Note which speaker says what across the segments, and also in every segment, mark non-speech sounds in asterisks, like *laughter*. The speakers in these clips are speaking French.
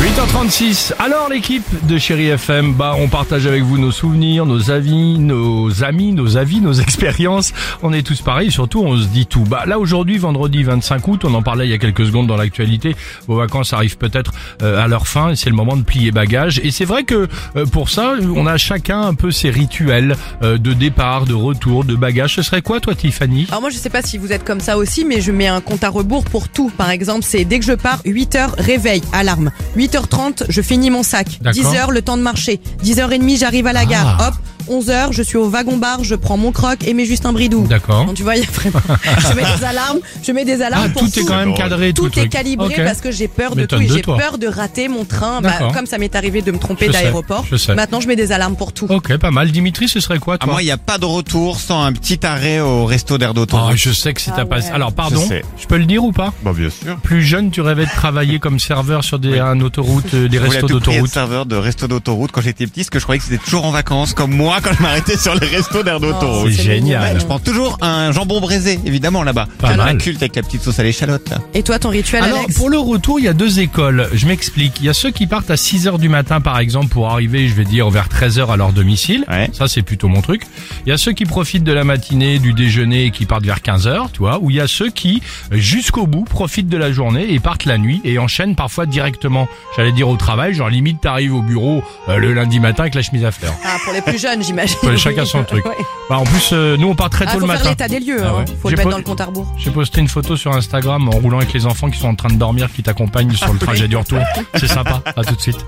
Speaker 1: 8h36. Alors l'équipe de Chéri FM, bah on partage avec vous nos souvenirs, nos avis, nos amis, nos avis, nos *laughs* expériences. On est tous pareils, surtout on se dit tout. Bah là aujourd'hui, vendredi 25 août, on en parlait il y a quelques secondes dans l'actualité. Vos vacances arrivent peut-être euh, à leur fin et c'est le moment de plier bagages. Et c'est vrai que euh, pour ça, on a chacun un peu ses rituels euh, de départ, de retour, de bagages. Ce serait quoi toi Tiffany?
Speaker 2: Alors moi je sais pas si vous êtes comme ça aussi mais je mets un compte à rebours pour tout. Par exemple c'est dès que je pars 8h réveil, alarme. 8h30 je finis mon sac.
Speaker 1: D'accord.
Speaker 2: 10h le temps de marcher. 10h30 j'arrive à la gare.
Speaker 1: Ah.
Speaker 2: Hop 11h je suis au wagon bar, je prends mon croc et mes Justin Bridou.
Speaker 1: D'accord.
Speaker 2: Donc tu vois il y a vraiment *laughs* je mets des alarmes, je mets des alarmes
Speaker 1: Ah,
Speaker 2: pour
Speaker 1: tout est quand même cadré, tout,
Speaker 2: tout est
Speaker 1: truc.
Speaker 2: calibré parce que j'ai peur de tout et
Speaker 1: de
Speaker 2: j'ai
Speaker 1: toi.
Speaker 2: peur de rater mon train. Bah, comme ça m'est arrivé de me tromper
Speaker 1: Je sais,
Speaker 2: d'aéroport.
Speaker 1: je sais.
Speaker 2: Maintenant je mets des alarmes pour tout.
Speaker 1: Ok, pas mal. Dimitri, ce serait quoi
Speaker 3: À
Speaker 1: toi
Speaker 3: moi, il n'y a pas de retour sans un petit arrêt au resto d'air
Speaker 1: Ah,
Speaker 3: d'autoroute.
Speaker 1: je sais que c'est ta
Speaker 2: Ah
Speaker 1: passe.
Speaker 2: ouais.
Speaker 1: Alors, pardon,
Speaker 3: Je sais.
Speaker 1: je peux le dire ou pas
Speaker 3: Bah, bien sûr.
Speaker 1: Plus jeune, tu rêvais de travailler comme serveur sur des un autoroute, euh, des
Speaker 3: Je
Speaker 1: restos
Speaker 3: tout
Speaker 1: d'autoroute.
Speaker 3: serveur de resto d'autoroute quand j'étais petit, parce que je croyais que c'était toujours en vacances, comme moi quand je m'arrêtais sur les restos d'air d'autoroute.
Speaker 1: Oh, C'est génial.
Speaker 3: Je prends toujours un jambon braisé, évidemment, là-bas.
Speaker 1: Pas
Speaker 3: Un culte avec la petite sauce à l'échalote, là.
Speaker 2: Et toi ton rituel
Speaker 1: Alors,
Speaker 2: Alex
Speaker 1: pour le retour, il y a deux écoles. Je m'explique. Il y a ceux qui partent à 6 heures du matin, par exemple, pour arriver, je vais dire, vers 13 heures à leur domicile.
Speaker 3: Ouais.
Speaker 1: Ça, c'est plutôt mon truc. Il y a ceux qui profitent de la matinée, du déjeuner et qui partent vers 15 heures, tu vois. Ou il y a ceux qui, jusqu'au bout, profitent de la journée et partent la nuit et enchaînent parfois directement, j'allais dire, au travail. Genre, limite, t'arrives au bureau euh, le lundi matin avec la chemise à fleurs.
Speaker 2: Ah pour les plus jeunes j'imagine.
Speaker 1: Ouais, chacun son truc. *laughs*
Speaker 2: Ouais.
Speaker 1: Bah, en plus, euh, nous, on part très
Speaker 2: Ah,
Speaker 1: tôt
Speaker 2: faut
Speaker 1: le
Speaker 2: faire
Speaker 1: matin.
Speaker 2: l'état des lieux,
Speaker 1: Ah
Speaker 2: hein. faut
Speaker 1: J'ai
Speaker 2: le mettre dans le compte à rebours.
Speaker 1: J'ai posté une photo sur Instagram en roulant avec les enfants qui sont en train de dormir, qui t'accompagnent sur le trajet du retour. C'est sympa. À tout de suite.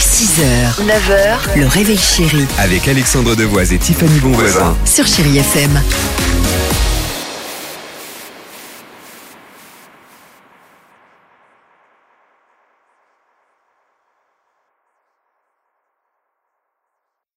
Speaker 4: 6h, 9h, le réveil chéri
Speaker 5: Avec Alexandre Devoise et Tiffany Bonvoisin.
Speaker 4: sur Chérie FM.